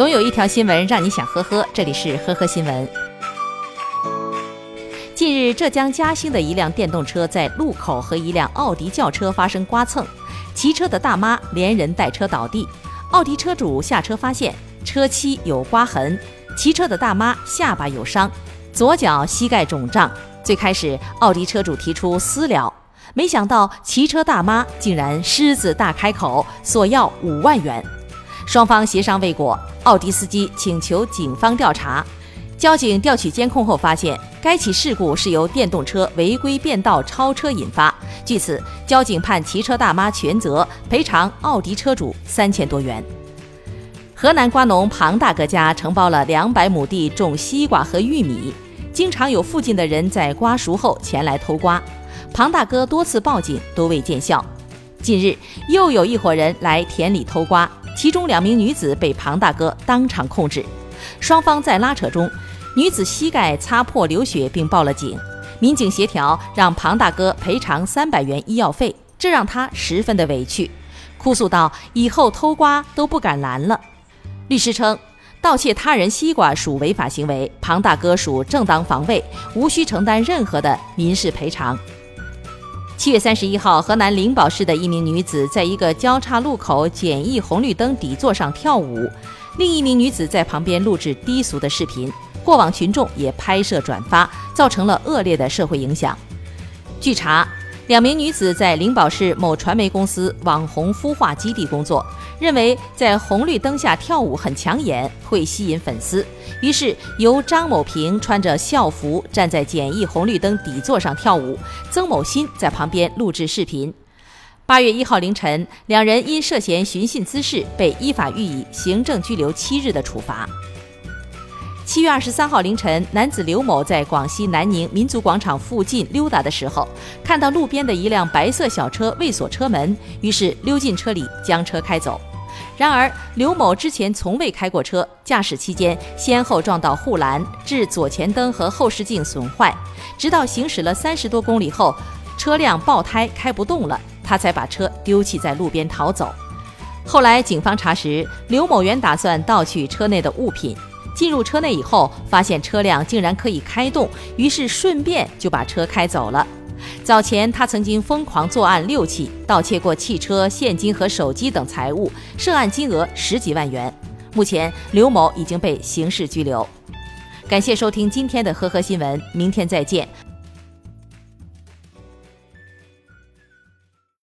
总有一条新闻让你想呵呵，这里是呵呵新闻。近日，浙江嘉兴的一辆电动车在路口和一辆奥迪轿车发生刮蹭，骑车的大妈连人带车倒地，奥迪车主下车发现车漆有刮痕，骑车的大妈下巴有伤，左脚膝盖肿胀。最开始，奥迪车主提出私了，没想到骑车大妈竟然狮子大开口，索要五万元。双方协商未果，奥迪司机请求警方调查。交警调取监控后发现，该起事故是由电动车违规变道超车引发。据此，交警判骑车大妈全责，赔偿奥迪车主三千多元。河南瓜农庞大哥家承包了两百亩地种西瓜和玉米，经常有附近的人在瓜熟后前来偷瓜。庞大哥多次报警都未见效。近日，又有一伙人来田里偷瓜。其中两名女子被庞大哥当场控制，双方在拉扯中，女子膝盖擦破流血，并报了警。民警协调让庞大哥赔偿三百元医药费，这让他十分的委屈，哭诉道：“以后偷瓜都不敢拦了。”律师称，盗窃他人西瓜属违法行为，庞大哥属正当防卫，无需承担任何的民事赔偿。七月三十一号，河南灵宝市的一名女子在一个交叉路口简易红绿灯底座上跳舞，另一名女子在旁边录制低俗的视频，过往群众也拍摄转发，造成了恶劣的社会影响。据查。两名女子在灵宝市某传媒公司网红孵化基地工作，认为在红绿灯下跳舞很抢眼，会吸引粉丝，于是由张某平穿着校服站在简易红绿灯底座上跳舞，曾某新在旁边录制视频。八月一号凌晨，两人因涉嫌寻衅滋事，被依法予以行政拘留七日的处罚。七月二十三号凌晨，男子刘某在广西南宁民族广场附近溜达的时候，看到路边的一辆白色小车未锁车门，于是溜进车里将车开走。然而，刘某之前从未开过车，驾驶期间先后撞到护栏，致左前灯和后视镜损坏。直到行驶了三十多公里后，车辆爆胎开不动了，他才把车丢弃在路边逃走。后来警方查实，刘某原打算盗取车内的物品。进入车内以后，发现车辆竟然可以开动，于是顺便就把车开走了。早前他曾经疯狂作案六起，盗窃过汽车、现金和手机等财物，涉案金额十几万元。目前刘某已经被刑事拘留。感谢收听今天的呵呵新闻，明天再见。